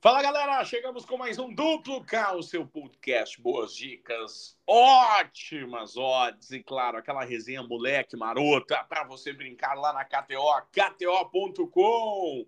Fala galera, chegamos com mais um Duplo K, o seu podcast. Boas dicas, ótimas odds e, claro, aquela resenha moleque marota para você brincar lá na KTO, KTO.com.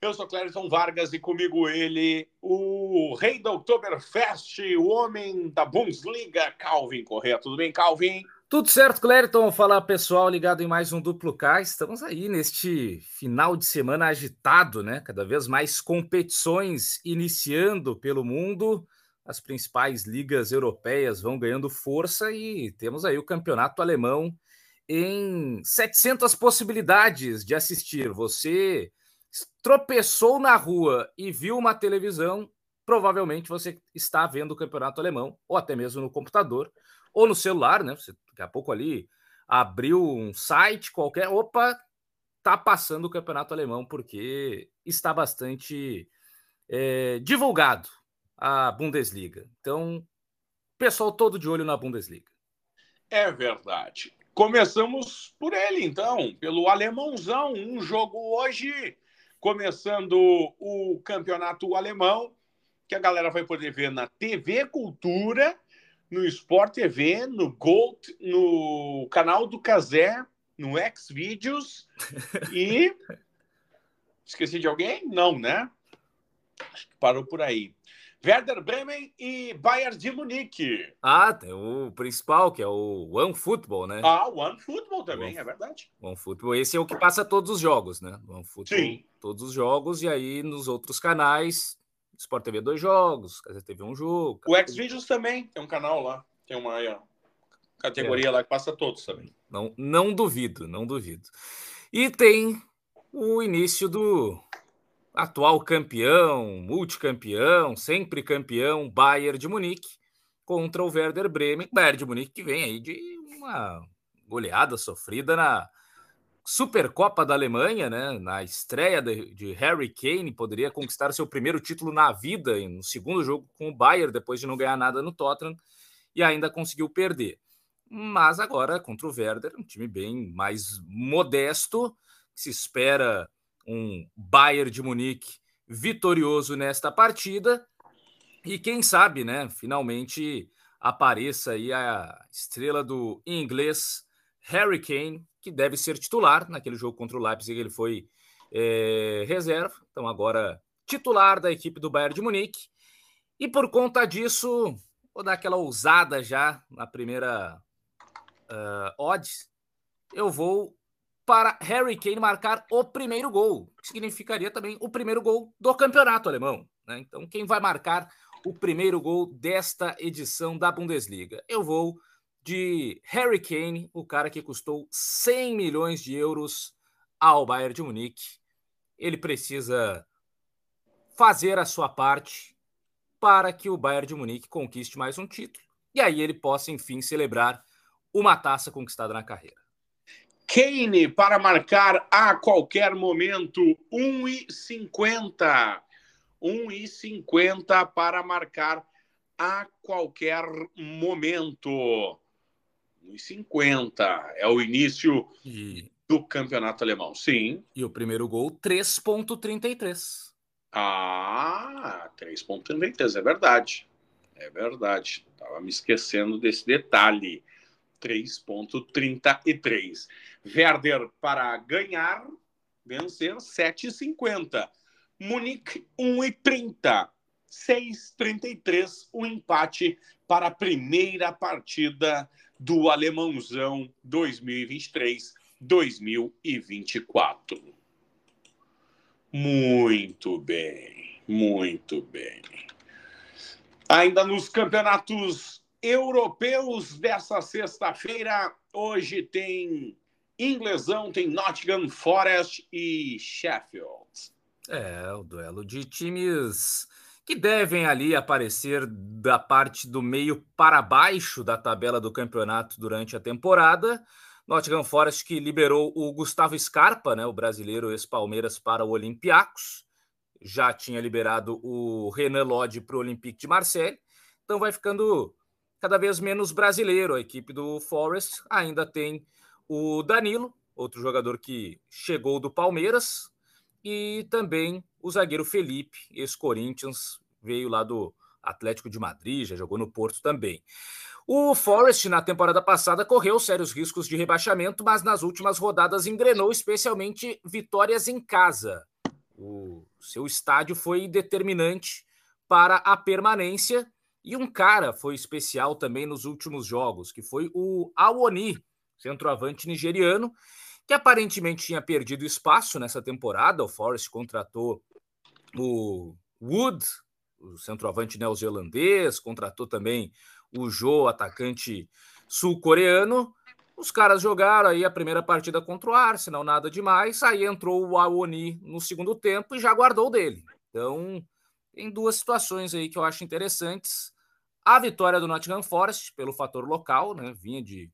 Eu sou Clériton Vargas e comigo ele, o rei da Oktoberfest, o homem da Bundesliga, Calvin Correia. Tudo bem, Calvin? Tudo certo, Clériton? Fala pessoal, ligado em mais um Duplo K. Estamos aí neste final de semana agitado, né? Cada vez mais competições iniciando pelo mundo. As principais ligas europeias vão ganhando força e temos aí o campeonato alemão em 700 possibilidades de assistir. Você tropeçou na rua e viu uma televisão, provavelmente você está vendo o campeonato alemão, ou até mesmo no computador, ou no celular, né? Você daqui a pouco ali abriu um site qualquer, opa, tá passando o campeonato alemão, porque está bastante é, divulgado a Bundesliga. Então, pessoal todo de olho na Bundesliga. É verdade. Começamos por ele, então, pelo alemãozão. Um jogo hoje, começando o campeonato alemão, que a galera vai poder ver na TV Cultura no Sport TV, no Gold, no canal do Casé, no Xvideos e. Esqueci de alguém? Não, né? Acho que parou por aí. Werder Bremen e Bayern de Munique. Ah, tem o principal, que é o One Football, né? Ah, o One Football também, One, é verdade. One Football, esse é o que passa todos os jogos, né? One Football, Sim. todos os jogos, e aí nos outros canais Sport TV dois jogos, Casa TV um jogo. O Xvideos também tem um canal lá, tem uma ó, categoria é. lá que passa todos também. Não, não duvido, não duvido. E tem o início do atual campeão, multicampeão, sempre campeão, Bayern de Munique contra o Werder Bremen. Bayern de Munique que vem aí de uma goleada sofrida na Supercopa da Alemanha, né? Na estreia de, de, Harry Kane, poderia conquistar seu primeiro título na vida no segundo jogo com o Bayern, depois de não ganhar nada no Tottenham, e ainda conseguiu perder. Mas agora contra o Werder, um time bem mais modesto, se espera um Bayern de Munique vitorioso nesta partida. E quem sabe, né? Finalmente apareça aí a estrela do inglês Harry Kane, que deve ser titular. Naquele jogo contra o Leipzig, ele foi é, reserva, então agora titular da equipe do Bayern de Munique. E por conta disso, vou dar aquela ousada já na primeira uh, odds. Eu vou para Harry Kane marcar o primeiro gol, que significaria também o primeiro gol do campeonato alemão. Né? Então, quem vai marcar o primeiro gol desta edição da Bundesliga? Eu vou de Harry Kane, o cara que custou 100 milhões de euros ao Bayern de Munique. Ele precisa fazer a sua parte para que o Bayern de Munique conquiste mais um título e aí ele possa, enfim, celebrar uma taça conquistada na carreira. Kane para marcar a qualquer momento 1,50. 1,50 para marcar a qualquer momento. 1,50. É o início e... do campeonato alemão. Sim. E o primeiro gol, 3,33. Ah, 3,33. É verdade. É verdade. Estava me esquecendo desse detalhe. 3,33. Werder para ganhar, vencer 7,50. Munique 1,30. 6,33 o empate para a primeira partida do Alemãozão 2023-2024. Muito bem, muito bem. Ainda nos campeonatos europeus dessa sexta-feira, hoje tem inglesão, tem Nottingham Forest e Sheffield. É, o duelo de times que devem ali aparecer da parte do meio para baixo da tabela do campeonato durante a temporada. Nottingham Forest que liberou o Gustavo Scarpa, né, o brasileiro ex-Palmeiras, para o Olympiacos. Já tinha liberado o Renan Lodge para o Olympique de Marseille. Então vai ficando cada vez menos brasileiro a equipe do Forest. Ainda tem o Danilo, outro jogador que chegou do Palmeiras, e também o zagueiro Felipe, ex-Corinthians, veio lá do Atlético de Madrid, já jogou no Porto também. O Forest, na temporada passada, correu sérios riscos de rebaixamento, mas nas últimas rodadas engrenou especialmente vitórias em casa. O seu estádio foi determinante para a permanência e um cara foi especial também nos últimos jogos, que foi o Awoni, centroavante nigeriano, que aparentemente tinha perdido espaço nessa temporada. O Forest contratou o Wood, o centroavante neozelandês, contratou também o Jô, atacante sul-coreano. Os caras jogaram aí a primeira partida contra o Arsenal, nada demais. Aí entrou o Awoni no segundo tempo e já guardou dele. Então, tem duas situações aí que eu acho interessantes. A vitória do Nottingham Forest, pelo fator local, né? Vinha de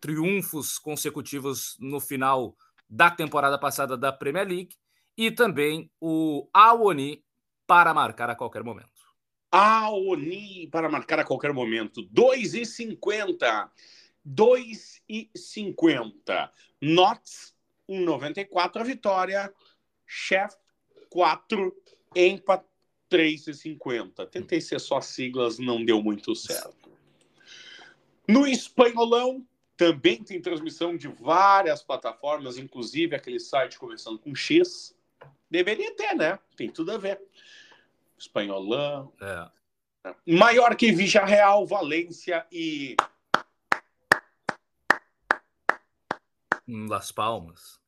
triunfos consecutivos no final da temporada passada da Premier League. E também o Awoni para marcar a qualquer momento. Aoni para marcar a qualquer momento. 2,50. 2,50. Knots, 1,94 a vitória. Chef, 4. Empa, 3,50. Tentei ser só siglas, não deu muito certo. No espanholão, também tem transmissão de várias plataformas, inclusive aquele site começando com X. Deveria ter, né? Tem tudo a ver. Espanholão. É. Maior que Vija Real, Valência e. Las Palmas.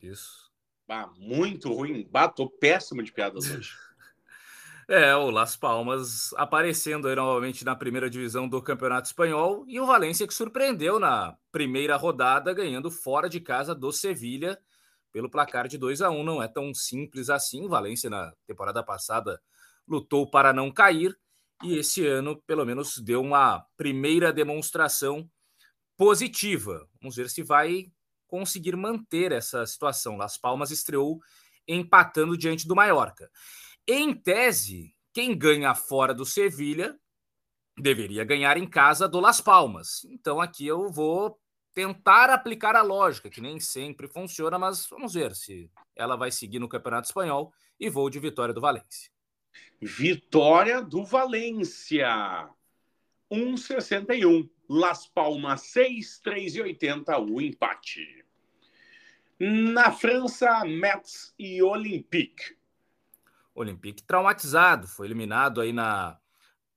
Isso. Ah, muito ruim. Bato péssimo de piadas hoje. É, o Las Palmas aparecendo aí novamente na primeira divisão do Campeonato Espanhol e o Valência que surpreendeu na primeira rodada, ganhando fora de casa do Sevilha pelo placar de 2 a 1 Não é tão simples assim. O Valência, na temporada passada, lutou para não cair e esse ano, pelo menos, deu uma primeira demonstração positiva. Vamos ver se vai conseguir manter essa situação. Las Palmas estreou empatando diante do Mallorca. Em tese, quem ganha fora do Sevilha deveria ganhar em casa do Las Palmas. Então aqui eu vou tentar aplicar a lógica, que nem sempre funciona, mas vamos ver se ela vai seguir no Campeonato Espanhol e vou de vitória do Valência. Vitória do Valência. 1,61. Las Palmas 6, 3,80 o empate. Na França, Metz e Olympique. Olympique traumatizado, foi eliminado aí na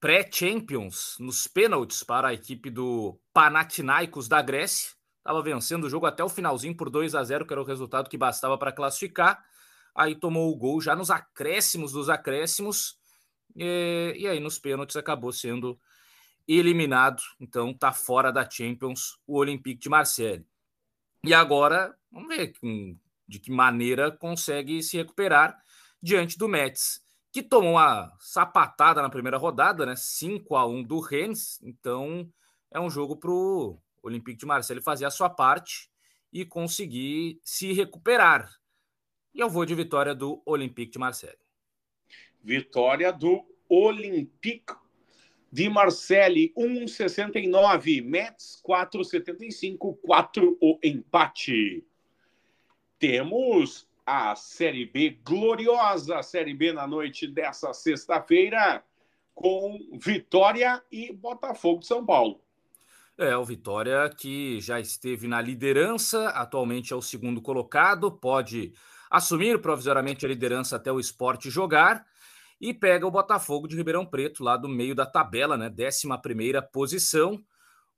pré-Champions, nos pênaltis para a equipe do Panathinaikos da Grécia. Estava vencendo o jogo até o finalzinho por 2 a 0, que era o resultado que bastava para classificar. Aí tomou o gol já nos acréscimos dos acréscimos. E, e aí nos pênaltis acabou sendo eliminado. Então está fora da Champions o Olympique de Marseille. E agora, vamos ver de que maneira consegue se recuperar diante do Mets, que tomou uma sapatada na primeira rodada, né? 5 a 1 do Rennes. Então é um jogo para o Olympique de Marseille fazer a sua parte e conseguir se recuperar. E eu vou de vitória do Olympique de Marseille. Vitória do Olympique de Marseille, 1,69. Mets, 4,75. 4 o empate. Temos a Série B, gloriosa Série B na noite dessa sexta-feira, com Vitória e Botafogo de São Paulo. É, o Vitória que já esteve na liderança, atualmente é o segundo colocado, pode assumir provisoriamente a liderança até o esporte jogar e pega o Botafogo de Ribeirão Preto, lá do meio da tabela, né? 11 primeira posição.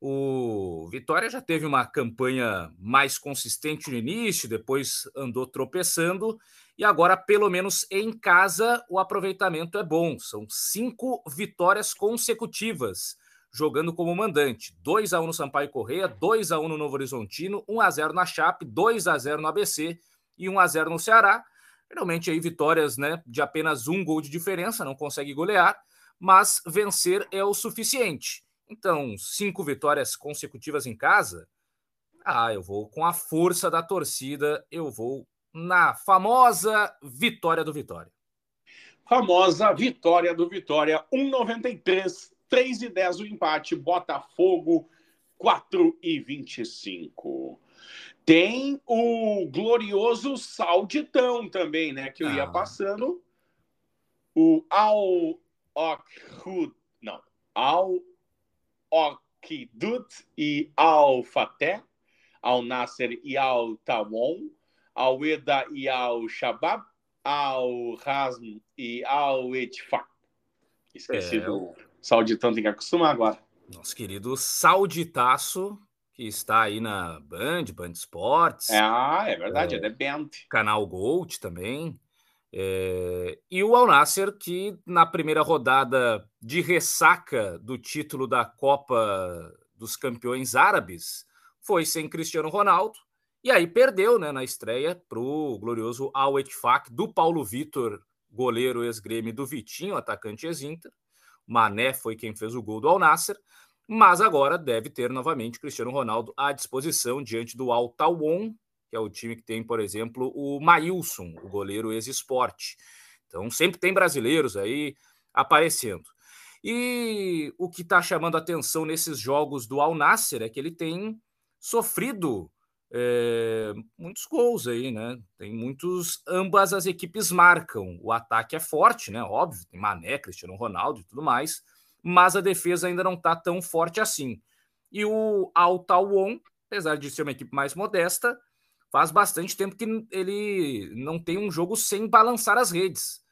O Vitória já teve uma campanha mais consistente no início, depois andou tropeçando, e agora, pelo menos em casa, o aproveitamento é bom. São cinco vitórias consecutivas, jogando como mandante. 2 a 1 no Sampaio Correia, 2 a 1 no Novo Horizontino, 1 a 0 na Chape, 2 a 0 no ABC e 1 a 0 no Ceará. Geralmente aí vitórias né, de apenas um gol de diferença, não consegue golear, mas vencer é o suficiente. Então, cinco vitórias consecutivas em casa. Ah, eu vou com a força da torcida, eu vou na famosa vitória do Vitória. Famosa vitória do Vitória, 1,93, 3 e 10 o empate, Botafogo 4 e 25. Tem o glorioso Sauditão também, né? Que eu ah. ia passando. O Al Okhud, não, Al Okidut e Al Faté, Al Nasser e Al Tawon, Al Eda e Al Shabab, Al Razm e Al Etfak. Esqueci é, do Sauditão, tem que acostumar agora. Nosso querido Sauditaço que está aí na Band, Band Esportes. Ah, é verdade, é, é da Band. Canal Gold também. É, e o Al Nasser, que na primeira rodada de ressaca do título da Copa dos Campeões Árabes, foi sem Cristiano Ronaldo, e aí perdeu né, na estreia para o glorioso Al Etfak do Paulo Vitor, goleiro ex-grêmio do Vitinho, atacante ex-Inter. Mané foi quem fez o gol do Al Nasser mas agora deve ter novamente Cristiano Ronaldo à disposição diante do Al Tawon, que é o time que tem, por exemplo, o Maílson, o goleiro ex-esporte. Então sempre tem brasileiros aí aparecendo. E o que está chamando atenção nesses jogos do Al Nasser é que ele tem sofrido é, muitos gols aí, né? Tem muitos. Ambas as equipes marcam. O ataque é forte, né? Óbvio, tem Mané, Cristiano Ronaldo e tudo mais mas a defesa ainda não está tão forte assim. E o Al Tawon, apesar de ser uma equipe mais modesta, faz bastante tempo que ele não tem um jogo sem balançar as redes.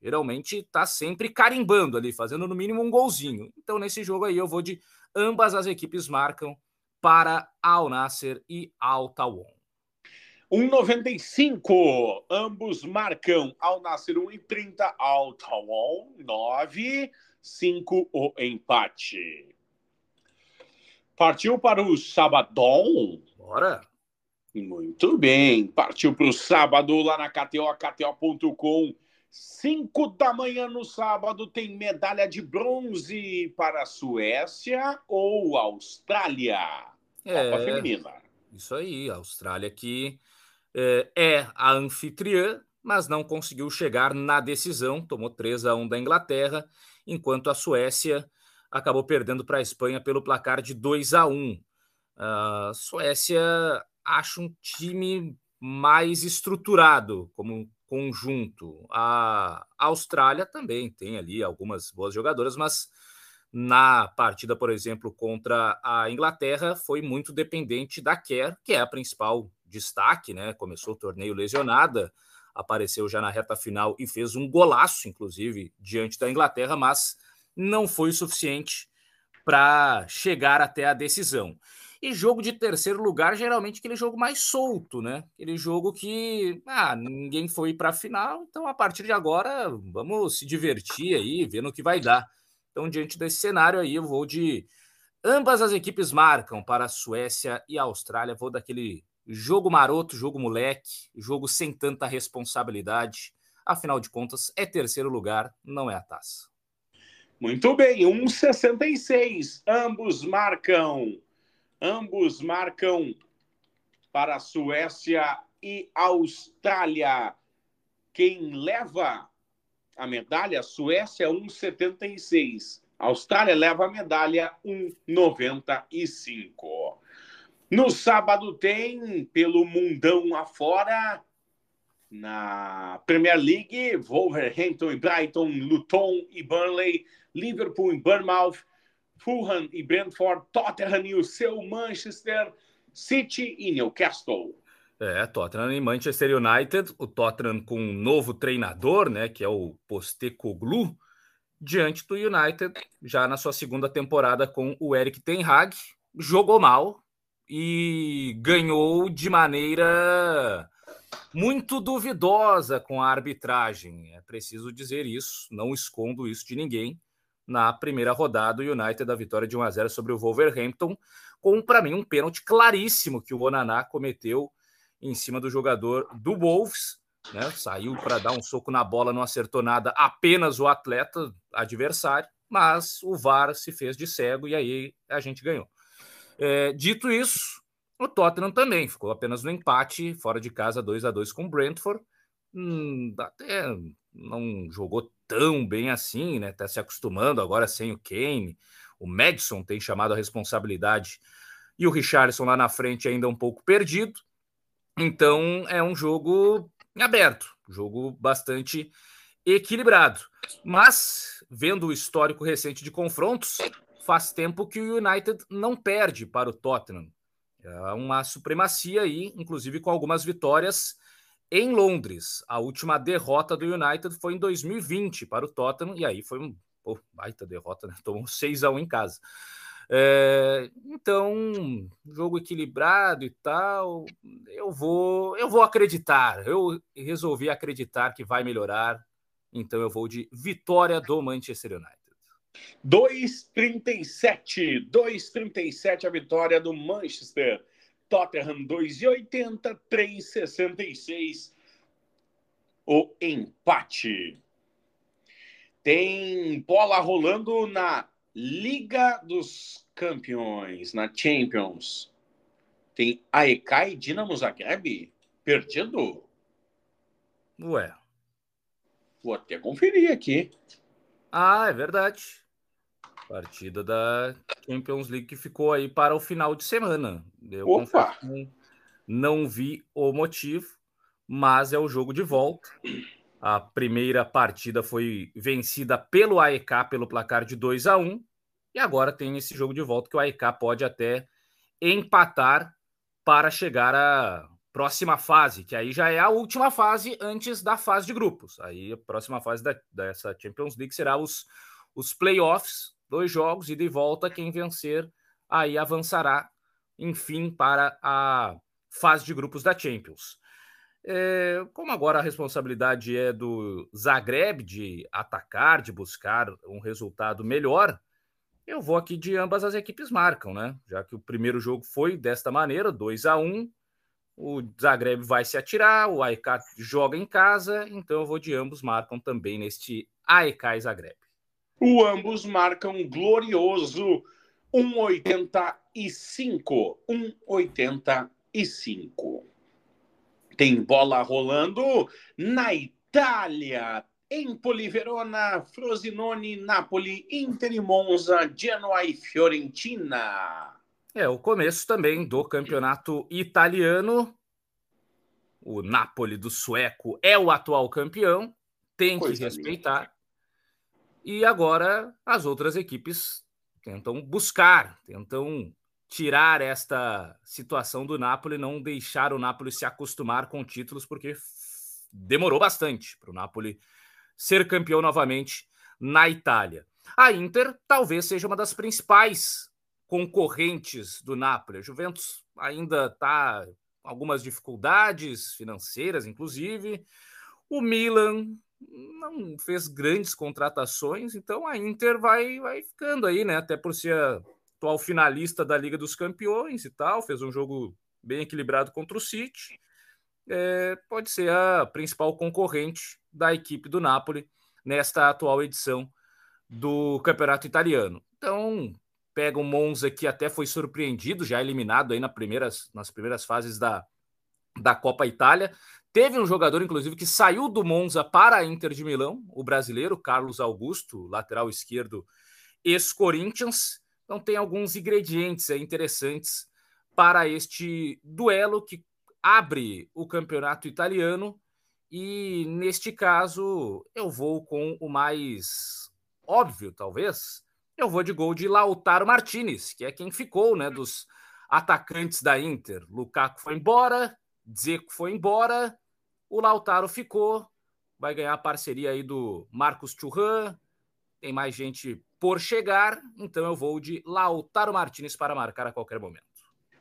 Geralmente está sempre carimbando ali, fazendo no mínimo um golzinho. Então, nesse jogo aí, eu vou de ambas as equipes marcam para Al Nasser e Al Tawon. 1,95. Ambos marcam. Al Nasser 1,30. Al Tawon 9. 5 o empate. Partiu para o sabadão? Bora. Muito bem. Partiu para o sábado lá na KTO, KTO.com. 5 da manhã no sábado tem medalha de bronze para a Suécia ou Austrália? É, Copa feminina. Isso aí, a Austrália que é, é a anfitriã, mas não conseguiu chegar na decisão, tomou 3 a 1 da Inglaterra enquanto a Suécia acabou perdendo para a Espanha pelo placar de 2 a 1. A Suécia acha um time mais estruturado como conjunto. A Austrália também tem ali algumas boas jogadoras, mas na partida, por exemplo, contra a Inglaterra, foi muito dependente da Kerr, que é a principal destaque, né? Começou o torneio lesionada, apareceu já na reta final e fez um golaço, inclusive, diante da Inglaterra, mas não foi o suficiente para chegar até a decisão. E jogo de terceiro lugar, geralmente aquele jogo mais solto, né? Aquele jogo que ah, ninguém foi para a final, então a partir de agora vamos se divertir aí, vendo o que vai dar. Então, diante desse cenário aí, eu vou de ambas as equipes marcam para a Suécia e a Austrália, vou daquele Jogo maroto, jogo moleque, jogo sem tanta responsabilidade. Afinal de contas, é terceiro lugar, não é a taça. Muito bem, 1,66. Ambos marcam. Ambos marcam para a Suécia e Austrália. Quem leva a medalha? Suécia 1,76. Austrália leva a medalha 1,95. No sábado tem, pelo mundão afora, na Premier League, Wolverhampton e Brighton, Luton e Burnley, Liverpool e Bournemouth, Fulham e Brentford, Tottenham e o seu Manchester City e Newcastle. É, Tottenham e Manchester United, o Tottenham com um novo treinador, né, que é o Postecoglou, diante do United, já na sua segunda temporada com o Eric Ten Hag, jogou mal, e ganhou de maneira muito duvidosa com a arbitragem. É preciso dizer isso, não escondo isso de ninguém. Na primeira rodada, o United da vitória de 1 a 0 sobre o Wolverhampton, com para mim um pênalti claríssimo que o Onaná cometeu em cima do jogador do Wolves, né? Saiu para dar um soco na bola, não acertou nada, apenas o atleta adversário, mas o VAR se fez de cego e aí a gente ganhou. É, dito isso, o Tottenham também ficou apenas no empate, fora de casa, 2 a 2 com o Brentford. Hum, até não jogou tão bem assim, né? Tá se acostumando agora sem o Kane. O Madison tem chamado a responsabilidade e o Richardson lá na frente ainda um pouco perdido. Então é um jogo aberto, jogo bastante equilibrado. Mas, vendo o histórico recente de confrontos, faz tempo que o United não perde para o Tottenham. É uma supremacia aí, inclusive com algumas vitórias em Londres. A última derrota do United foi em 2020 para o Tottenham, e aí foi um pô, baita derrota, né? Tomou 6 a 1 em casa. É, então, jogo equilibrado e tal, eu vou, eu vou acreditar. Eu resolvi acreditar que vai melhorar. Então eu vou de vitória do Manchester United. 2,37. 2,37 a vitória do Manchester. Tottenham 2,80. 3,66 o empate. Tem bola rolando na Liga dos Campeões, na Champions. Tem AEK e Dinamo Zagreb perdido? Ué. Vou até conferir aqui. Ah, é verdade. Partida da Champions League que ficou aí para o final de semana. Eu Opa! Não vi o motivo, mas é o jogo de volta. A primeira partida foi vencida pelo AEK pelo placar de 2 a 1 e agora tem esse jogo de volta que o AEK pode até empatar para chegar à próxima fase, que aí já é a última fase antes da fase de grupos. Aí a próxima fase da, dessa Champions League será os, os playoffs, dois jogos, e de volta quem vencer aí avançará, enfim, para a fase de grupos da Champions. É, como agora a responsabilidade é do Zagreb de atacar, de buscar um resultado melhor, eu vou aqui de ambas as equipes marcam, né? Já que o primeiro jogo foi desta maneira, 2 a 1 o Zagreb vai se atirar, o AEK joga em casa, então eu vou de ambos marcam também neste AEK e Zagreb. O ambos marcam glorioso 1,85. 1,85. Tem bola rolando na Itália. Empoli, Verona, Frosinone, Napoli, Inter e Monza, Genoa e Fiorentina. É o começo também do campeonato italiano. O Napoli do sueco é o atual campeão, tem Coisa que respeitar. Linda. E agora as outras equipes tentam buscar, tentam tirar esta situação do Napoli, não deixar o Napoli se acostumar com títulos, porque demorou bastante para o Napoli ser campeão novamente na Itália. A Inter talvez seja uma das principais concorrentes do Napoli. A Juventus ainda está com algumas dificuldades financeiras, inclusive. O Milan não fez grandes contratações, então a Inter vai, vai ficando aí, né? Até por ser a atual finalista da Liga dos Campeões e tal, fez um jogo bem equilibrado contra o City. É, pode ser a principal concorrente da equipe do Napoli nesta atual edição do Campeonato Italiano. Então, pega o Monza que até foi surpreendido, já eliminado aí na primeiras, nas primeiras fases da, da Copa Itália. Teve um jogador, inclusive, que saiu do Monza para a Inter de Milão, o brasileiro Carlos Augusto, lateral esquerdo, ex-Corinthians. Então tem alguns ingredientes interessantes para este duelo que abre o campeonato italiano e neste caso eu vou com o mais óbvio, talvez. Eu vou de gol de Lautaro Martinez, que é quem ficou, né, dos atacantes da Inter. Lukaku foi embora, Dzeko foi embora, o Lautaro ficou, vai ganhar a parceria aí do Marcos Churran, tem mais gente por chegar, então eu vou de Lautaro Martinez para marcar a qualquer momento.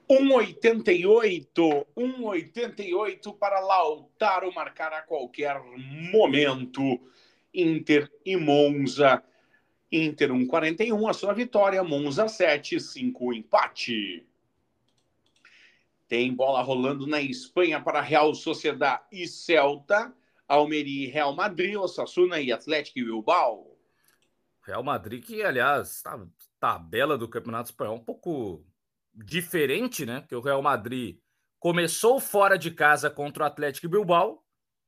1,88, 1,88 para Lautaro marcar a qualquer momento. Inter e Monza. Inter 1,41 a sua vitória, Monza 7, 5 empate. Tem bola rolando na Espanha para Real Sociedade e Celta, Almeria e Real Madrid, Osasuna e Atlético e Bilbao. Real Madrid, que aliás, tá, tabela do Campeonato Espanhol um pouco diferente, né? Porque o Real Madrid começou fora de casa contra o Atlético Bilbao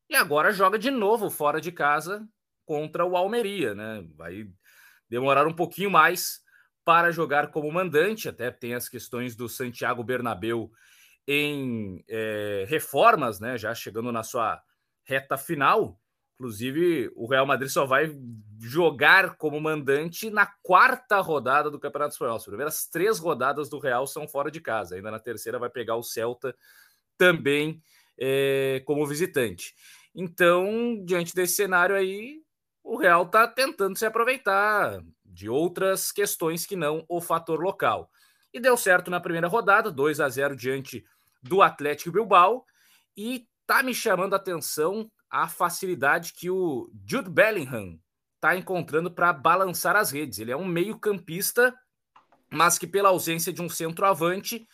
e agora joga de novo fora de casa contra o Almeria, né? Vai demorar um pouquinho mais para jogar como mandante, até tem as questões do Santiago Bernabéu em é, reformas, né? Já chegando na sua reta final. Inclusive, o Real Madrid só vai jogar como mandante na quarta rodada do Campeonato Espanhol. As primeiras três rodadas do Real são fora de casa. Ainda na terceira vai pegar o Celta também é, como visitante. Então, diante desse cenário aí, o Real está tentando se aproveitar de outras questões que não o fator local. E deu certo na primeira rodada, 2 a 0 diante do Atlético Bilbao. E tá me chamando a atenção a facilidade que o Jude Bellingham está encontrando para balançar as redes. Ele é um meio-campista, mas que, pela ausência de um centroavante,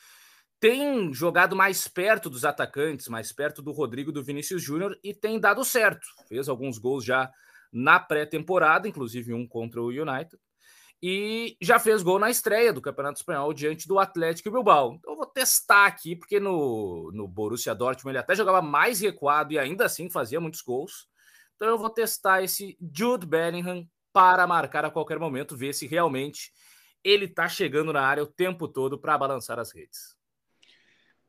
tem jogado mais perto dos atacantes, mais perto do Rodrigo do Vinícius Júnior e tem dado certo. Fez alguns gols já na pré-temporada, inclusive um contra o United e já fez gol na estreia do Campeonato Espanhol diante do Atlético Bilbao. Então eu vou testar aqui, porque no, no Borussia Dortmund ele até jogava mais recuado e ainda assim fazia muitos gols. Então eu vou testar esse Jude Bellingham para marcar a qualquer momento, ver se realmente ele está chegando na área o tempo todo para balançar as redes.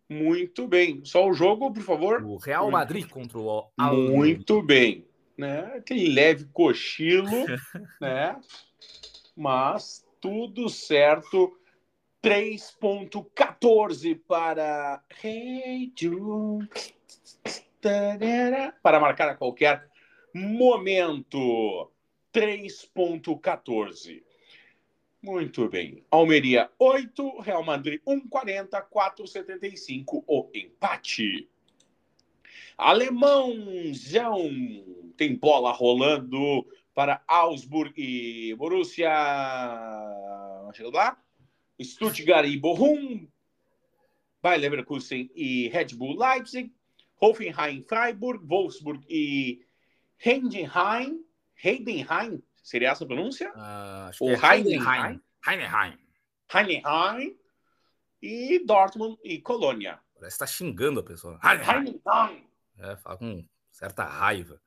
Muito bem. Só o jogo, por favor. O Real Madrid contra o Al Muito bem. Né? Aquele leve cochilo, né? Mas tudo certo. 3.14 para Hey Jude. Para marcar a qualquer momento. 3.14. Muito bem. Almeria 8, Real Madrid 1,40, 4,75 o empate. Alemãozão tem bola rolando para Augsburg e Borussia. Chegando lá. Stuttgart e Bochum. Bayer Leverkusen e Red Bull Leipzig. Hoffenheim, Freiburg, Wolfsburg e Heidenheim. Heidenheim, seria essa a pronúncia? Uh, Ou é Heidenheim. Heidenheim. Heidenheim. E Dortmund e Colônia. Parece que está xingando a pessoa. Heidenheim. É, fala com certa raiva.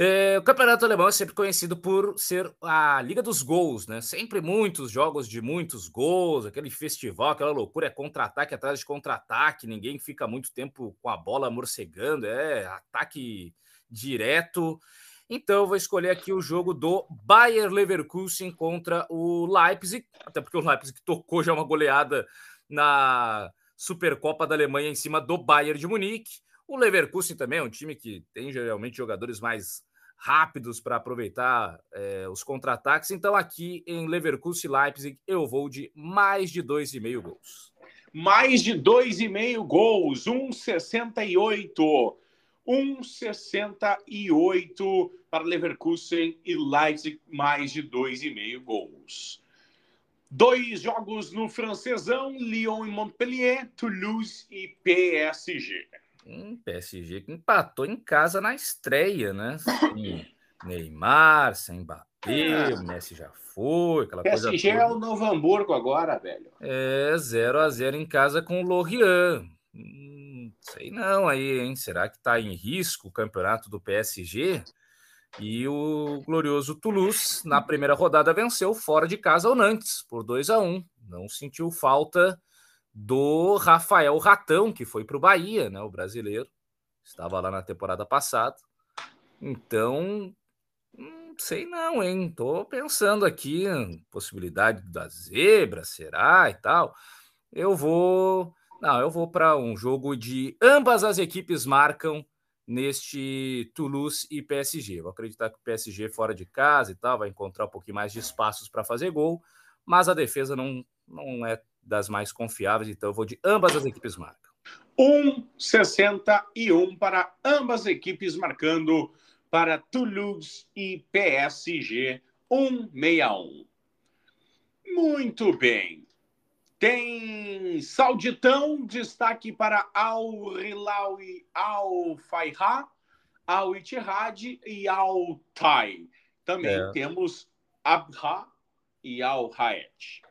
É, o campeonato alemão é sempre conhecido por ser a liga dos gols, né? Sempre muitos jogos de muitos gols, aquele festival, aquela loucura, é contra-ataque atrás de contra-ataque, ninguém fica muito tempo com a bola morcegando, é ataque direto. Então, eu vou escolher aqui o jogo do Bayer Leverkusen contra o Leipzig, até porque o Leipzig tocou já uma goleada na Supercopa da Alemanha em cima do Bayern de Munique. O Leverkusen também é um time que tem geralmente jogadores mais rápidos para aproveitar é, os contra-ataques. Então, aqui em Leverkusen Leipzig, eu vou de mais de 2,5 gols. Mais de 2,5 gols, 1,68. 1,68 para Leverkusen e Leipzig, mais de 2,5 gols. Dois jogos no francesão, Lyon e Montpellier, Toulouse e PSG. Um PSG que empatou em casa na estreia, né? Sem Neymar, sem Mbappé, ah. o Messi já foi, aquela PSG coisa. É o Novo Hamburgo agora, velho. É, 0 a 0 em casa com o Lorient. Hum, sei não aí, hein? Será que tá em risco o campeonato do PSG? E o glorioso Toulouse, na primeira rodada, venceu fora de casa o Nantes por 2 a 1 Não sentiu falta do Rafael Ratão, que foi para o Bahia, né? O brasileiro. Estava lá na temporada passada. Então, não sei não, hein? Tô pensando aqui, possibilidade da zebra, será e tal. Eu vou. Não, eu vou para um jogo de ambas as equipes marcam neste Toulouse e PSG. Vou acreditar que o PSG fora de casa e tal vai encontrar um pouquinho mais de espaços para fazer gol, mas a defesa não, não é das mais confiáveis, então eu vou de ambas as equipes marcam. 1,61 para ambas equipes marcando para Toulouse e PSG 1,61. Muito bem. Tem Sauditão, destaque para Al Hilal e Al Faiha, Al Ittihad e Al Tai. Também é. temos Abha e Al Hayat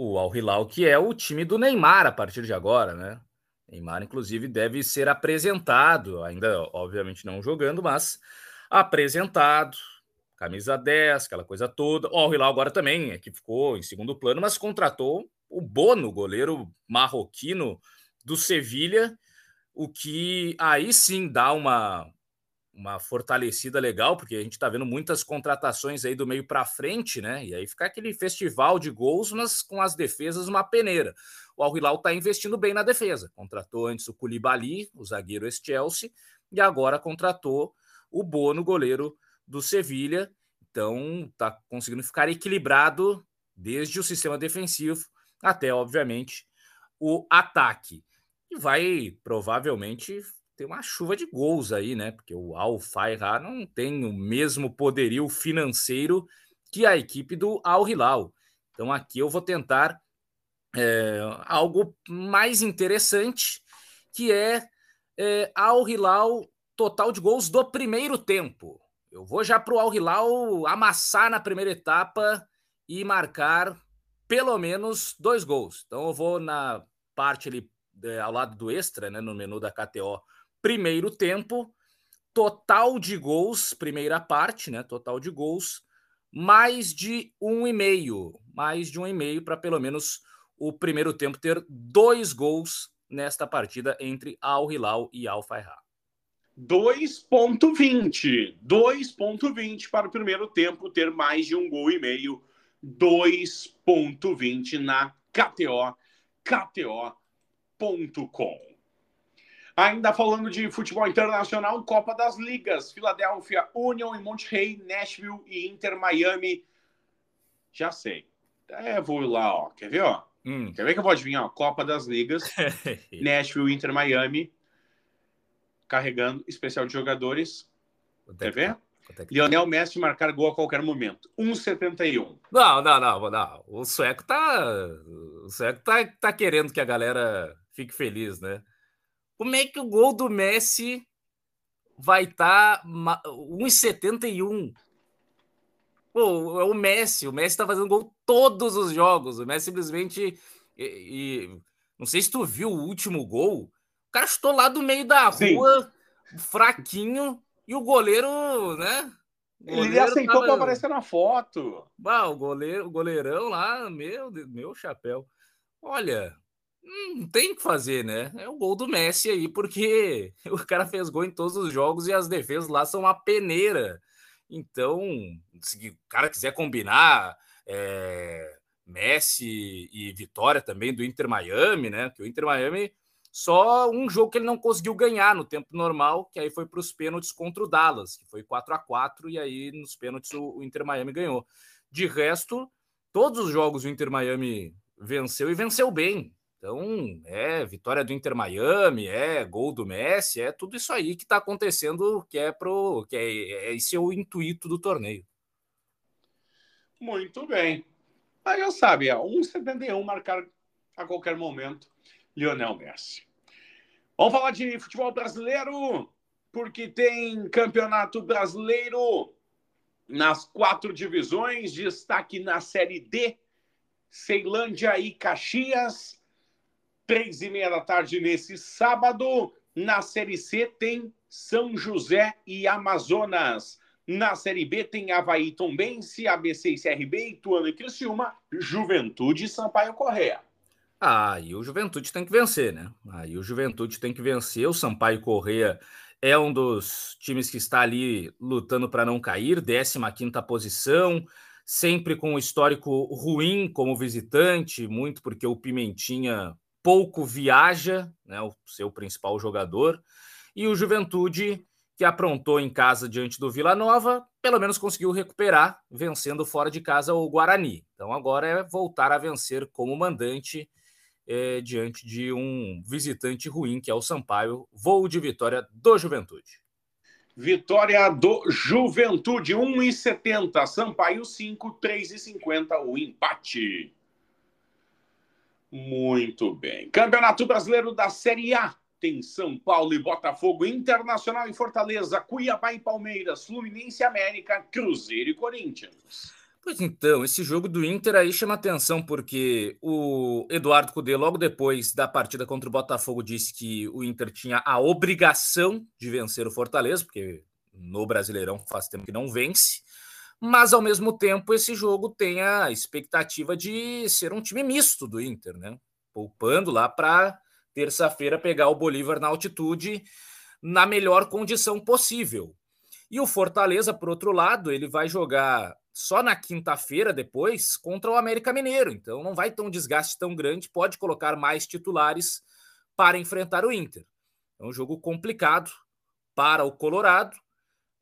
o Al Hilal, que é o time do Neymar a partir de agora, né? Neymar, inclusive, deve ser apresentado, ainda, obviamente, não jogando, mas apresentado, camisa 10, aquela coisa toda. O Al Hilal agora também é que ficou em segundo plano, mas contratou o Bono, goleiro marroquino do Sevilha, o que aí sim dá uma, uma fortalecida legal, porque a gente está vendo muitas contratações aí do meio para frente, né? E aí fica aquele festival de gols, mas com as defesas uma peneira. O Al Hilal está investindo bem na defesa. Contratou antes o Koulibaly, o zagueiro ex-Chelsea, e agora contratou o Bono, goleiro do Sevilha. Então está conseguindo ficar equilibrado desde o sistema defensivo até, obviamente, o ataque. E vai provavelmente tem uma chuva de gols aí, né? Porque o Al não tem o mesmo poderio financeiro que a equipe do Al Hilal. Então aqui eu vou tentar é, algo mais interessante, que é, é Al Hilal total de gols do primeiro tempo. Eu vou já para o Al Hilal amassar na primeira etapa e marcar pelo menos dois gols. Então eu vou na parte ali é, ao lado do extra, né, no menu da KTO primeiro tempo, total de gols, primeira parte, né? Total de gols, mais de um e meio, mais de um e meio para pelo menos o primeiro tempo ter dois gols nesta partida entre Al Hilal e Al Fayha. 2.20, 2.20 para o primeiro tempo ter mais de um gol e meio, 2.20 na KTO, KTO.com. Ainda falando de futebol internacional, Copa das Ligas, Filadélfia, Union e Monterrey, Nashville e Inter Miami. Já sei. É, vou lá, ó. Quer ver, ó? Hum. Quer ver que eu vou adivinhar? Ó? Copa das Ligas, Nashville, Inter Miami. Carregando especial de jogadores. Quer é ver? É Lionel Messi marcar gol a qualquer momento. 1,71. Não, não, não, não. O sueco tá. O sueco tá, tá querendo que a galera fique feliz, né? Como é que o gol do Messi vai estar tá 1,71? Pô, é o Messi. O Messi tá fazendo gol todos os jogos. O Messi simplesmente. E, e, não sei se tu viu o último gol. O cara chutou lá do meio da rua, Sim. fraquinho, e o goleiro, né? O goleiro Ele aceitou tava... para aparecer na foto. Bah, o, goleiro, o goleirão lá, meu, meu chapéu. Olha, não tem o que fazer, né? É o gol do Messi aí, porque o cara fez gol em todos os jogos e as defesas lá são uma peneira. Então, se o cara quiser combinar é, Messi e vitória também do Inter Miami, né? Que o Inter Miami só um jogo que ele não conseguiu ganhar no tempo normal, que aí foi para os pênaltis contra o Dallas, que foi 4 a 4 e aí nos pênaltis o Inter Miami ganhou. De resto, todos os jogos o Inter Miami venceu e venceu bem. Então, é vitória do Inter Miami, é gol do Messi, é tudo isso aí que está acontecendo, que é pro, que é, é esse é o intuito do torneio. Muito bem. Aí sabe, é 1,71 marcar a qualquer momento Lionel Messi. Vamos falar de futebol brasileiro, porque tem campeonato brasileiro nas quatro divisões, destaque na Série D, Ceilândia e Caxias três e meia da tarde nesse sábado. Na Série C tem São José e Amazonas. Na Série B tem Havaí Tombense, ABC e CRB, Ituano e Criciúma, Juventude e Sampaio Correa. Ah, e o Juventude tem que vencer, né? Aí o Juventude tem que vencer. O Sampaio Correa é um dos times que está ali lutando para não cair, 15 quinta posição, sempre com um histórico ruim como visitante, muito porque o Pimentinha pouco viaja, né, o seu principal jogador, e o Juventude, que aprontou em casa diante do Vila Nova, pelo menos conseguiu recuperar, vencendo fora de casa o Guarani. Então agora é voltar a vencer como mandante é, diante de um visitante ruim, que é o Sampaio. Voo de vitória do Juventude. Vitória do Juventude, 1,70. Sampaio 5, 3,50 o empate. Muito bem. Campeonato Brasileiro da Série A. Tem São Paulo e Botafogo, Internacional e Fortaleza, Cuiabá e Palmeiras, Fluminense e América, Cruzeiro e Corinthians. Pois então, esse jogo do Inter aí chama atenção porque o Eduardo Cudê, logo depois da partida contra o Botafogo, disse que o Inter tinha a obrigação de vencer o Fortaleza, porque no Brasileirão faz tempo que não vence mas ao mesmo tempo esse jogo tem a expectativa de ser um time misto do Inter, né? Poupando lá para terça-feira pegar o Bolívar na altitude na melhor condição possível. E o Fortaleza, por outro lado, ele vai jogar só na quinta-feira depois contra o América Mineiro. Então não vai ter um desgaste tão grande, pode colocar mais titulares para enfrentar o Inter. É um jogo complicado para o Colorado.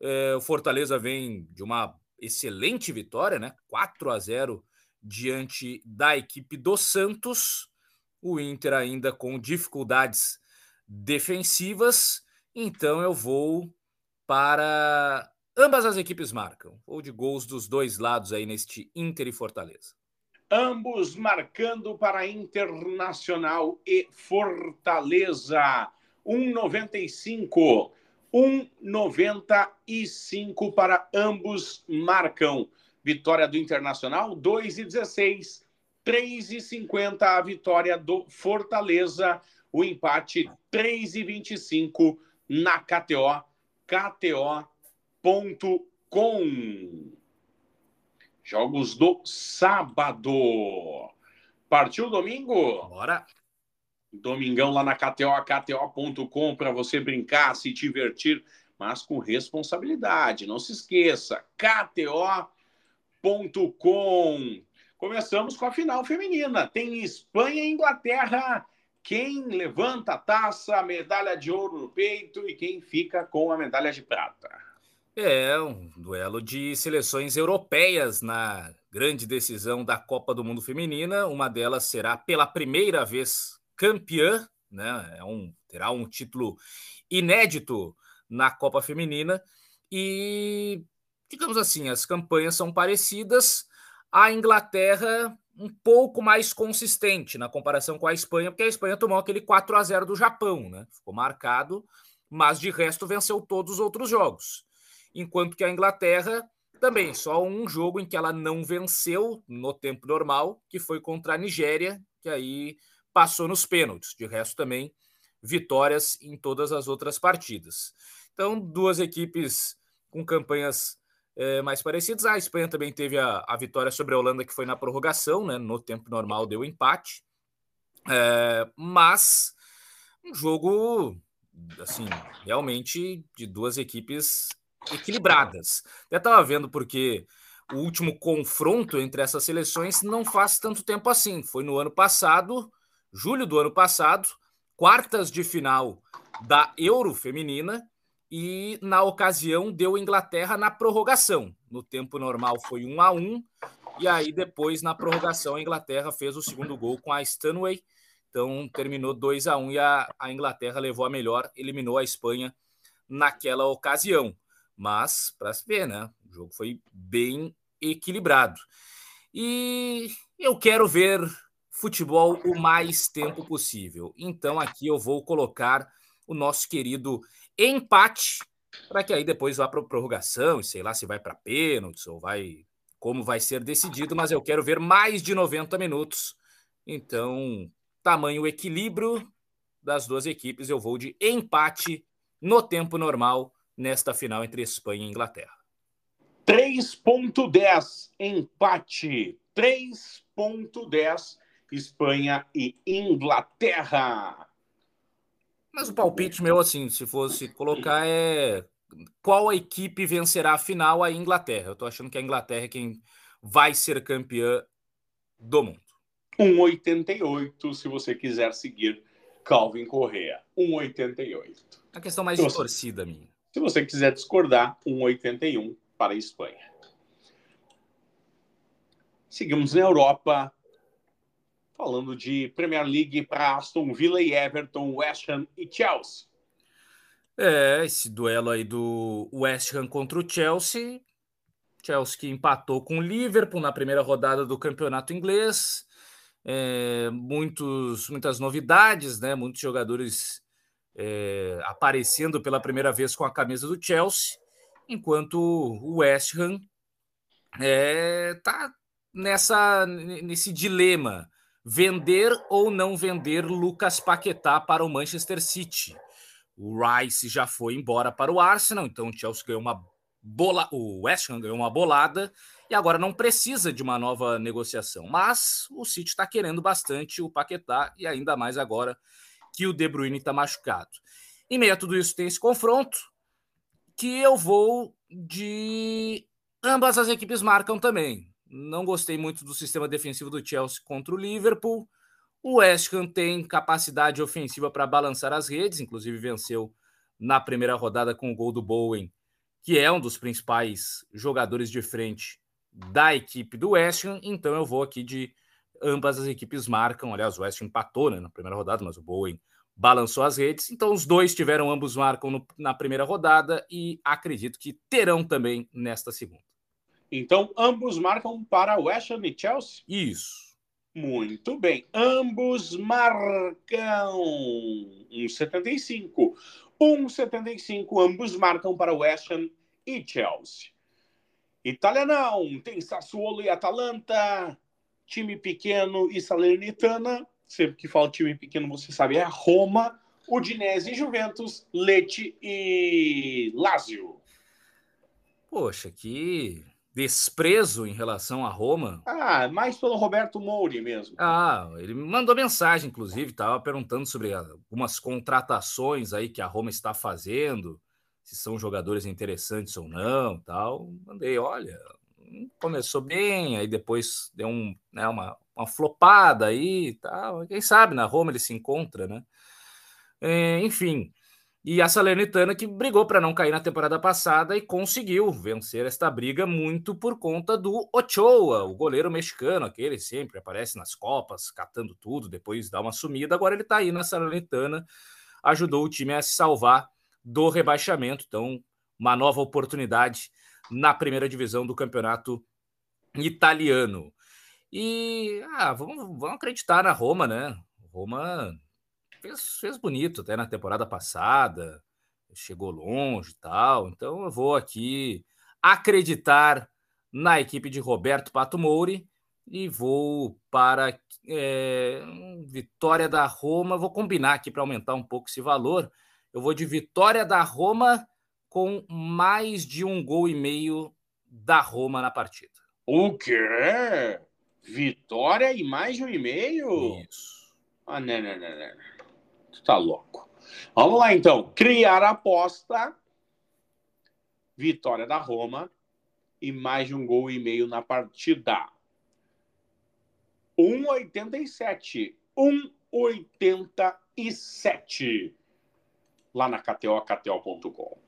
É, o Fortaleza vem de uma excelente vitória, né? 4 a 0 diante da equipe do Santos. O Inter ainda com dificuldades defensivas. Então eu vou para ambas as equipes marcam, ou de gols dos dois lados aí neste Inter e Fortaleza. Ambos marcando para Internacional e Fortaleza. 1,95. 1,95 para ambos marcam. Vitória do Internacional, 2,16. 3,50 a vitória do Fortaleza. O empate, 3,25 na KTO. KTO.com. Jogos do sábado. Partiu domingo? Bora. Domingão lá na KTO, KTO.com, para você brincar, se divertir, mas com responsabilidade. Não se esqueça, KTO.com. Começamos com a final feminina. Tem Espanha e Inglaterra. Quem levanta a taça, medalha de ouro no peito e quem fica com a medalha de prata. É um duelo de seleções europeias na grande decisão da Copa do Mundo Feminina. Uma delas será pela primeira vez campeã, né? É um, terá um título inédito na Copa Feminina. E, digamos assim, as campanhas são parecidas. A Inglaterra um pouco mais consistente na comparação com a Espanha, porque a Espanha tomou aquele 4 a 0 do Japão, né? Ficou marcado, mas de resto venceu todos os outros jogos. Enquanto que a Inglaterra também só um jogo em que ela não venceu no tempo normal, que foi contra a Nigéria, que aí passou nos pênaltis. De resto, também vitórias em todas as outras partidas. Então, duas equipes com campanhas é, mais parecidas. A Espanha também teve a, a, vitória sobre a Holanda, que foi na prorrogação, né? No tempo normal deu empate. É, mas um jogo, assim, realmente de duas equipes equilibradas. Até estava vendo porque o último confronto entre essas seleções não faz tanto tempo assim. Foi no ano passado, julho do ano passado, quartas de final da Euro Feminina, e na ocasião deu Inglaterra na prorrogação. No tempo normal foi 1 a 1 e aí depois na prorrogação a Inglaterra fez o segundo gol com a Stanway. Então terminou 2 a 1 e a, a Inglaterra levou a melhor, eliminou a Espanha naquela ocasião. Mas para se ver, né? O jogo foi bem equilibrado. E eu quero ver futebol o mais tempo possível. Então aqui eu vou colocar o nosso querido empate para que aí depois vá para prorrogação e sei lá se vai para pênaltis ou vai como vai ser decidido, mas eu quero ver mais de 90 minutos. Então, tamanho equilíbrio das duas equipes, eu vou de empate no tempo normal nesta final entre Espanha e Inglaterra. 3.10 empate, 3.10 Espanha e Inglaterra. Mas o palpite meu, assim, se fosse colocar, é qual a equipe vencerá a final? A Inglaterra. Eu tô achando que a Inglaterra é quem vai ser campeã do mundo. 1,88 se você quiser seguir Calvin Correa. 1,88. A questão mais distorcida minha. Se você quiser discordar, 1,81 para a Espanha. Seguimos na Europa falando de Premier League para Aston Villa e Everton, West Ham e Chelsea. É, esse duelo aí do West Ham contra o Chelsea. Chelsea que empatou com o Liverpool na primeira rodada do campeonato inglês. É, muitos, muitas novidades, né? Muitos jogadores é, aparecendo pela primeira vez com a camisa do Chelsea, enquanto o West Ham é, tá nessa nesse dilema vender ou não vender Lucas Paquetá para o Manchester City. O Rice já foi embora para o Arsenal, então o Chelsea ganhou uma bola, o West Ham ganhou uma bolada e agora não precisa de uma nova negociação. Mas o City está querendo bastante o Paquetá e ainda mais agora que o De Bruyne está machucado. Em meio a tudo isso, tem esse confronto que eu vou de ambas as equipes marcam também. Não gostei muito do sistema defensivo do Chelsea contra o Liverpool. O West Ham tem capacidade ofensiva para balançar as redes, inclusive venceu na primeira rodada com o gol do Bowen, que é um dos principais jogadores de frente da equipe do West Ham. Então eu vou aqui de ambas as equipes marcam. Aliás, o West Ham empatou né, na primeira rodada, mas o Bowen balançou as redes. Então os dois tiveram, ambos marcam no, na primeira rodada e acredito que terão também nesta segunda. Então ambos marcam para West Ham e Chelsea? Isso. Muito bem. Ambos marcam 1,75. 1,75. Ambos marcam para West Ham e Chelsea. Italianão, tem Sassuolo e Atalanta, time pequeno e Salernitana. Sempre que falo time pequeno, você sabe, é Roma, Udinese e Juventus, Lecce e Lazio. Poxa, que desprezo em relação a Roma. Ah, mais pelo Roberto Mouri mesmo. Ah, ele mandou mensagem, inclusive, estava perguntando sobre algumas contratações aí que a Roma está fazendo, se são jogadores interessantes ou não, tal. Mandei, olha, começou bem, aí depois deu um, né, uma, uma flopada aí, tal. Quem sabe na Roma ele se encontra, né? É, enfim, e a Salernitana que brigou para não cair na temporada passada e conseguiu vencer esta briga muito por conta do Ochoa, o goleiro mexicano, aquele sempre aparece nas Copas, catando tudo, depois dá uma sumida. Agora ele está aí na Salernitana, ajudou o time a se salvar do rebaixamento. Então, uma nova oportunidade na primeira divisão do campeonato italiano. E ah, vamos, vamos acreditar na Roma, né? Roma fez, fez bonito até na temporada passada, chegou longe e tal. Então eu vou aqui acreditar na equipe de Roberto Pato Mouri e vou para é, vitória da Roma. Vou combinar aqui para aumentar um pouco esse valor. Eu vou de vitória da Roma com mais de um gol e meio da Roma na partida. O quê? Vitória e mais de um e meio? Isso. Ah, não, não, não, não. Tu tá louco. Vamos lá, então. Criar aposta. Vitória da Roma. E mais de um gol e meio na partida. 1,87. 1,87. Lá na KTO, KTO.com.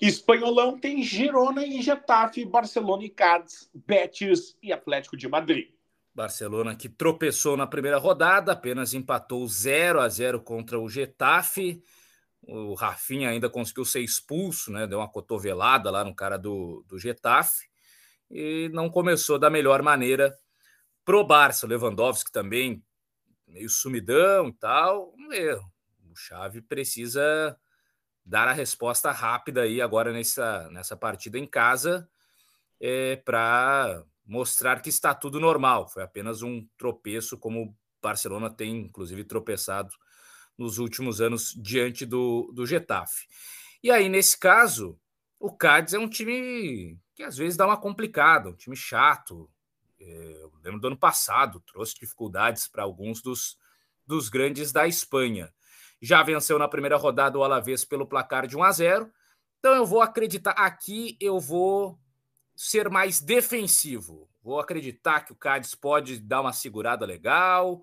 Espanholão tem Girona e Getafe, Barcelona e Cádiz, Betis e Atlético de Madrid. Barcelona que tropeçou na primeira rodada, apenas empatou 0 a 0 contra o Getafe. O Rafinha ainda conseguiu ser expulso, né? Deu uma cotovelada lá no cara do, do Getafe e não começou da melhor maneira pro Barça. Lewandowski também meio sumidão e tal. Um erro. O Xavi precisa dar a resposta rápida aí agora nessa, nessa partida em casa é, para mostrar que está tudo normal. Foi apenas um tropeço, como o Barcelona tem, inclusive, tropeçado nos últimos anos diante do, do Getafe. E aí, nesse caso, o Cádiz é um time que às vezes dá uma complicada, um time chato. É, eu lembro do ano passado, trouxe dificuldades para alguns dos, dos grandes da Espanha. Já venceu na primeira rodada o Alavés pelo placar de 1 a 0. Então eu vou acreditar aqui, eu vou ser mais defensivo. Vou acreditar que o Cádiz pode dar uma segurada legal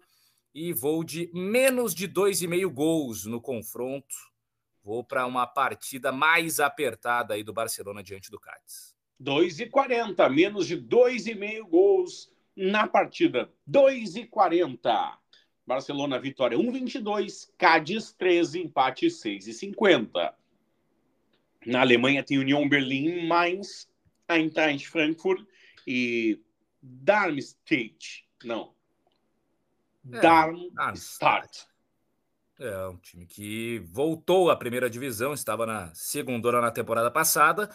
e vou de menos de dois e meio gols no confronto. Vou para uma partida mais apertada aí do Barcelona diante do Cádiz. 2,40, menos de dois e meio gols na partida. 2,40. Barcelona vitória 1,22, Cádiz 13, empate 6,50. Na Alemanha tem União Berlim, Mainz Eintracht Frankfurt e Darmstadt. Não. É, Darmstadt. É, um time que voltou à primeira divisão, estava na segunda na temporada passada.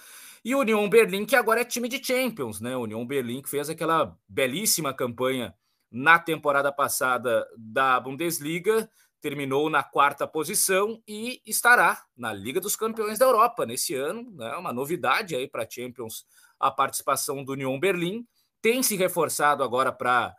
E União Berlim, que agora é time de Champions, né? União Berlim que fez aquela belíssima campanha na temporada passada da Bundesliga, terminou na quarta posição e estará na Liga dos Campeões da Europa nesse ano, né? Uma novidade aí para a Champions a participação do Union Berlim. Tem se reforçado agora para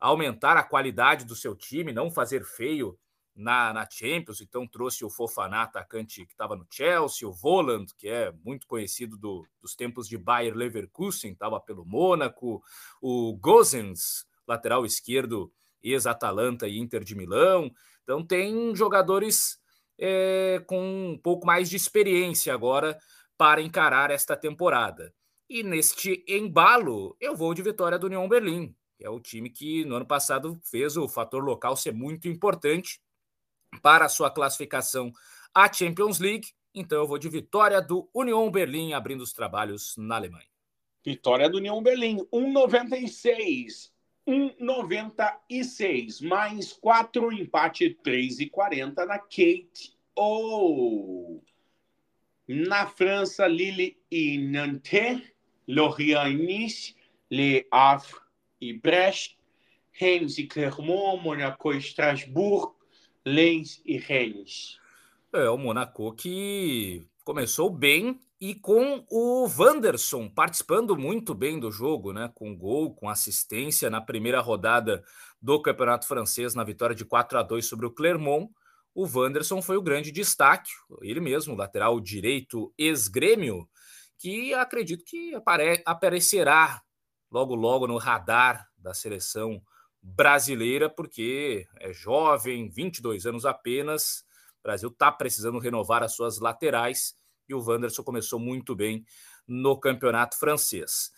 aumentar a qualidade do seu time, não fazer feio na, na Champions, então trouxe o Fofaná, atacante que estava no Chelsea, o Voland, que é muito conhecido do, dos tempos de Bayer Leverkusen, estava pelo Mônaco, o Gozens, lateral esquerdo, ex-Atalanta e Inter de Milão. Então tem jogadores é, com um pouco mais de experiência agora para encarar esta temporada. E neste embalo, eu vou de vitória do União Berlim, que é o time que no ano passado fez o fator local ser muito importante para a sua classificação à Champions League. Então eu vou de vitória do Union Berlim abrindo os trabalhos na Alemanha. Vitória do Union Berlim, 1,96. 1,96. Mais 4, empate 3,40 na Kate O. Na França, Lille e Nantes. Lorient Nice. Le Havre e Brest. Reims e Clermont. Monaco e Strasbourg. Lens e Rennes. É, o Monaco que começou bem e com o Wanderson participando muito bem do jogo, né? Com gol, com assistência na primeira rodada do Campeonato Francês, na vitória de 4 a 2 sobre o Clermont. O Wanderson foi o grande destaque, ele mesmo, lateral direito ex-grêmio, que acredito que apare aparecerá logo logo no radar da seleção brasileira, porque é jovem, 22 anos apenas. O Brasil está precisando renovar as suas laterais e o Wanderson começou muito bem no campeonato francês.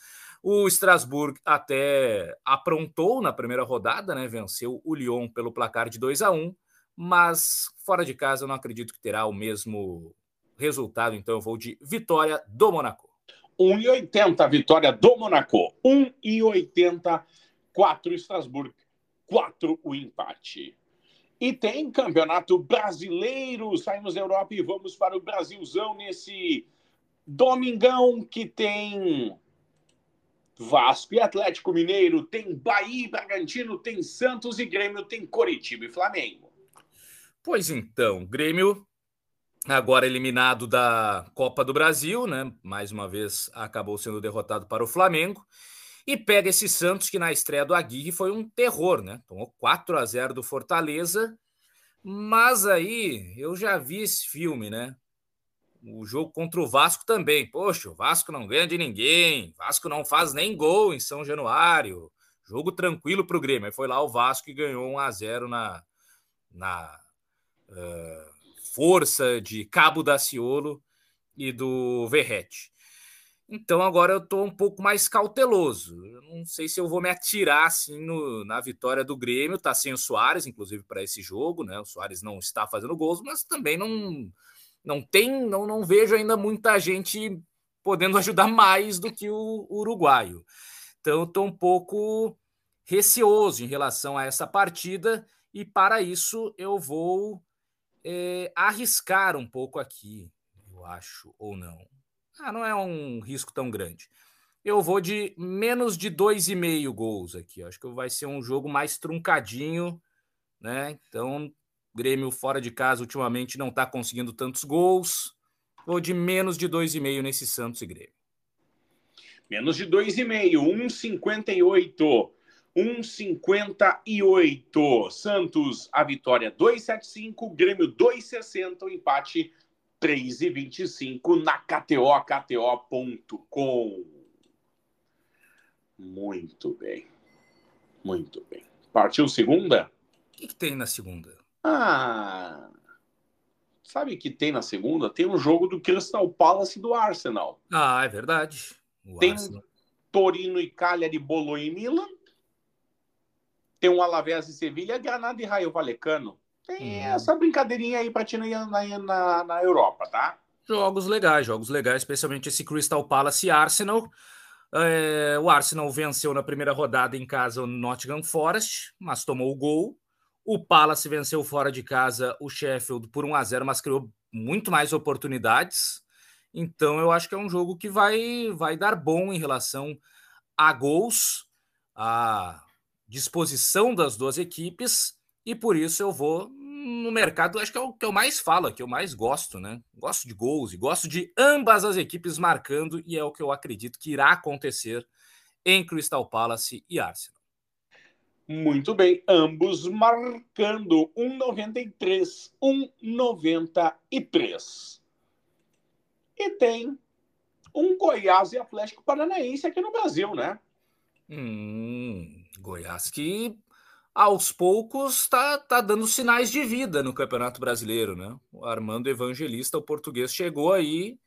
O Strasbourg até aprontou na primeira rodada, né? Venceu o Lyon pelo placar de 2 a 1, mas fora de casa eu não acredito que terá o mesmo resultado, então eu vou de vitória do Monaco. 1,80 vitória do Monaco. 1,80 4 Estrasburgo, 4 o empate. E tem campeonato brasileiro. Saímos da Europa e vamos para o Brasilzão nesse domingão que tem Vasco e Atlético Mineiro, tem Bahia e Bragantino, tem Santos e Grêmio, tem Coritiba e Flamengo. Pois então, Grêmio agora eliminado da Copa do Brasil, né? Mais uma vez acabou sendo derrotado para o Flamengo. E pega esse Santos, que na estreia do Aguirre foi um terror, né? Tomou 4 a 0 do Fortaleza. Mas aí eu já vi esse filme, né? O jogo contra o Vasco também. Poxa, o Vasco não ganha de ninguém. Vasco não faz nem gol em São Januário. Jogo tranquilo para o Grêmio. Aí foi lá o Vasco e ganhou 1 a 0 na, na uh, força de Cabo Daciolo e do Verrete. Então agora eu estou um pouco mais cauteloso. Eu não sei se eu vou me atirar assim no, na vitória do Grêmio. Tá sem o Soares, inclusive, para esse jogo, né? O Soares não está fazendo gols, mas também não, não tem, não, não vejo ainda muita gente podendo ajudar mais do que o, uruguaio. Então estou um pouco receoso em relação a essa partida e para isso eu vou é, arriscar um pouco aqui, eu acho, ou não. Ah, não é um risco tão grande. Eu vou de menos de dois e meio gols aqui. Acho que vai ser um jogo mais truncadinho, né? Então, Grêmio fora de casa ultimamente não está conseguindo tantos gols. Vou de menos de dois e meio nesse Santos e Grêmio. Menos de dois e meio, 1,58. 1,58. Santos, a vitória 2,75. Grêmio 2,60. O empate 3,25 na KTO, KTO.com. Muito bem. Muito bem. Partiu segunda? O que, que, tem na segunda? Ah. Sabe o que tem na segunda? Tem um jogo do Crystal Palace e do Arsenal. Ah, é verdade. O tem Arsenal. Torino e Cagliari, Bolonha e Milan. Tem um Alavés e Sevilha, Granada e Raio Valecano. Tem hum. essa brincadeirinha aí pra ti na, na, na Europa, tá? Jogos legais, jogos legais, especialmente esse Crystal Palace e Arsenal. É, o Arsenal venceu na primeira rodada em casa o Nottingham Forest, mas tomou o gol. O Palace venceu fora de casa o Sheffield por 1 a 0, mas criou muito mais oportunidades. Então eu acho que é um jogo que vai, vai dar bom em relação a gols, a disposição das duas equipes e por isso eu vou no mercado, acho que é o que eu mais falo, que eu mais gosto, né? Gosto de gols e gosto de ambas as equipes marcando, e é o que eu acredito que irá acontecer em Crystal Palace e Arsenal. Muito bem, ambos marcando 1,93, 1,93. E tem um Goiás e Atlético Paranaense aqui no Brasil, né? Hum, Goiás que aos poucos está tá dando sinais de vida no Campeonato Brasileiro, né? O Armando Evangelista, o português, chegou aí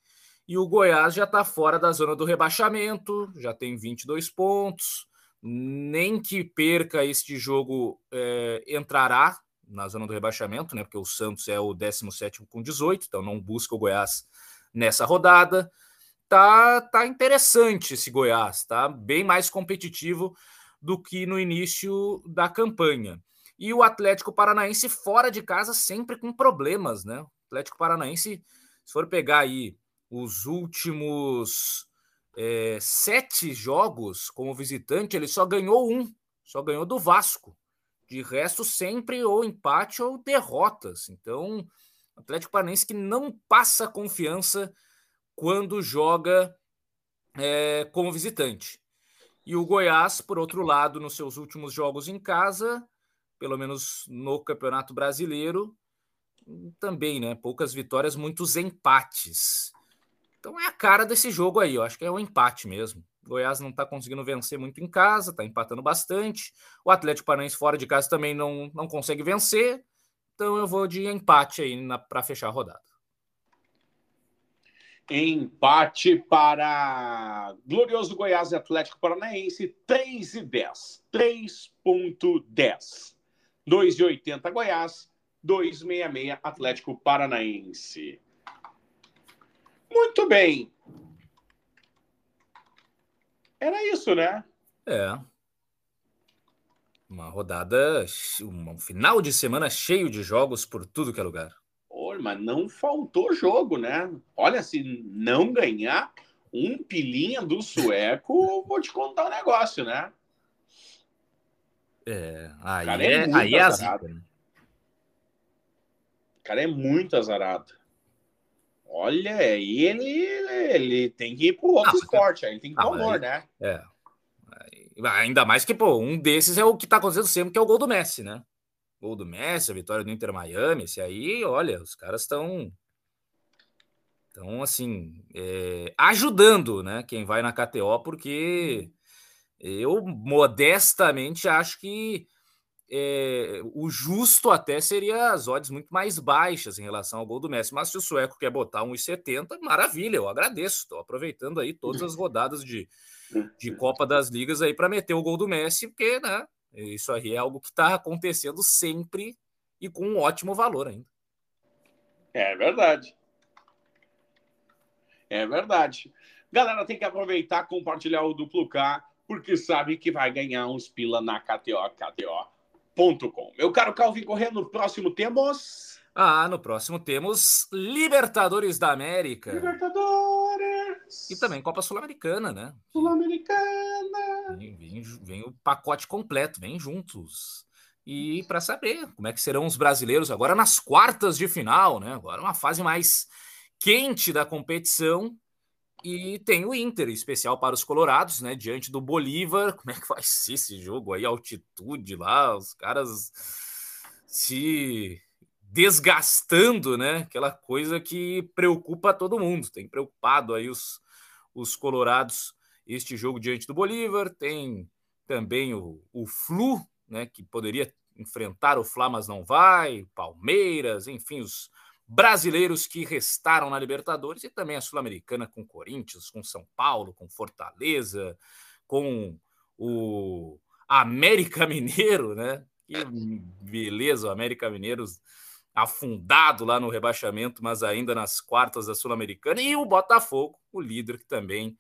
e o Goiás já está fora da zona do rebaixamento, já tem 22 pontos. Nem que perca este jogo, é, entrará na zona do rebaixamento, né? Porque o Santos é o 17 com 18, então não busca o Goiás nessa rodada. Tá, tá interessante esse Goiás, tá bem mais competitivo do que no início da campanha. E o Atlético Paranaense fora de casa sempre com problemas, né? O Atlético Paranaense, se for pegar aí os últimos é, sete jogos como visitante, ele só ganhou um, só ganhou do Vasco. De resto, sempre ou empate ou derrotas. Então, o Atlético Paranaense que não passa confiança quando joga é, como visitante. E o Goiás, por outro lado, nos seus últimos jogos em casa, pelo menos no Campeonato Brasileiro, também, né? Poucas vitórias, muitos empates. Então é a cara desse jogo aí, eu acho que é um empate mesmo. O Goiás não está conseguindo vencer muito em casa, está empatando bastante. O Atlético Paranaense fora de casa também não, não consegue vencer. Então eu vou de empate aí para fechar a rodada. Empate para Glorioso Goiás e Atlético Paranaense, 3 e 10. 3.10. 2,80 Goiás, 2,66 Atlético Paranaense. Muito bem. Era isso, né? É. Uma rodada, um final de semana cheio de jogos por tudo que é lugar mas não faltou jogo, né? Olha, se não ganhar um pilinha do sueco, vou te contar um negócio, né? É, aí cara é, é, aí é azarado. Né? O cara é muito azarado. Olha, ele, ele tem que ir pro outro ah, esporte, aí ele tem que ah, ir né? É. Ainda mais que, pô, um desses é o que tá acontecendo sempre, que é o gol do Messi, né? Gol do Messi, a vitória do Inter Miami, esse aí, olha, os caras estão então, assim, é, ajudando, né, quem vai na KTO, porque eu modestamente acho que é, o justo até seria as odds muito mais baixas em relação ao gol do Messi. Mas se o sueco quer botar 1,70, maravilha, eu agradeço. Estou aproveitando aí todas as rodadas de, de Copa das Ligas aí para meter o gol do Messi, porque, né, isso aí é algo que está acontecendo sempre e com um ótimo valor ainda. É verdade. É verdade. Galera, tem que aproveitar, compartilhar o duplo K, porque sabe que vai ganhar uns pila na KTO, KTO.com. Meu caro Calvin Corrêa, no próximo temos. Ah, no próximo temos Libertadores da América. Libertadores! E também Copa Sul-Americana, né? Sul-Americana! Vem, vem, vem, o pacote completo, vem juntos. E para saber como é que serão os brasileiros agora nas quartas de final, né? Agora uma fase mais quente da competição. E tem o Inter, especial para os colorados, né? Diante do Bolívar. Como é que vai ser esse jogo aí? Altitude lá, os caras se desgastando, né? Aquela coisa que preocupa todo mundo. Tem preocupado aí os, os colorados este jogo diante do Bolívar. Tem também o, o Flu, né? Que poderia enfrentar o Fla, mas não vai. Palmeiras, enfim, os brasileiros que restaram na Libertadores e também a Sul-Americana com Corinthians, com São Paulo, com Fortaleza, com o América Mineiro, né? Que beleza, o América Mineiro afundado lá no rebaixamento, mas ainda nas quartas da Sul-Americana, e o Botafogo, o líder que também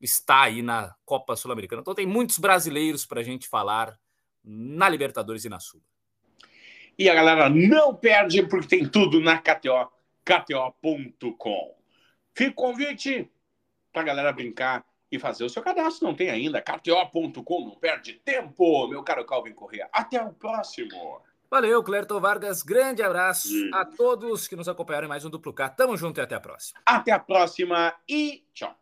está aí na Copa Sul-Americana. Então tem muitos brasileiros para a gente falar na Libertadores e na Sul. E a galera não perde porque tem tudo na KTO, KTO.com. Fica o convite para a galera brincar e fazer o seu cadastro. Não tem ainda, KTO.com, não perde tempo, meu caro Calvin Correa. Até o próximo. Valeu, Clerton Vargas. Grande abraço a todos que nos acompanharam em mais um Duplo K. Tamo junto e até a próxima. Até a próxima e tchau.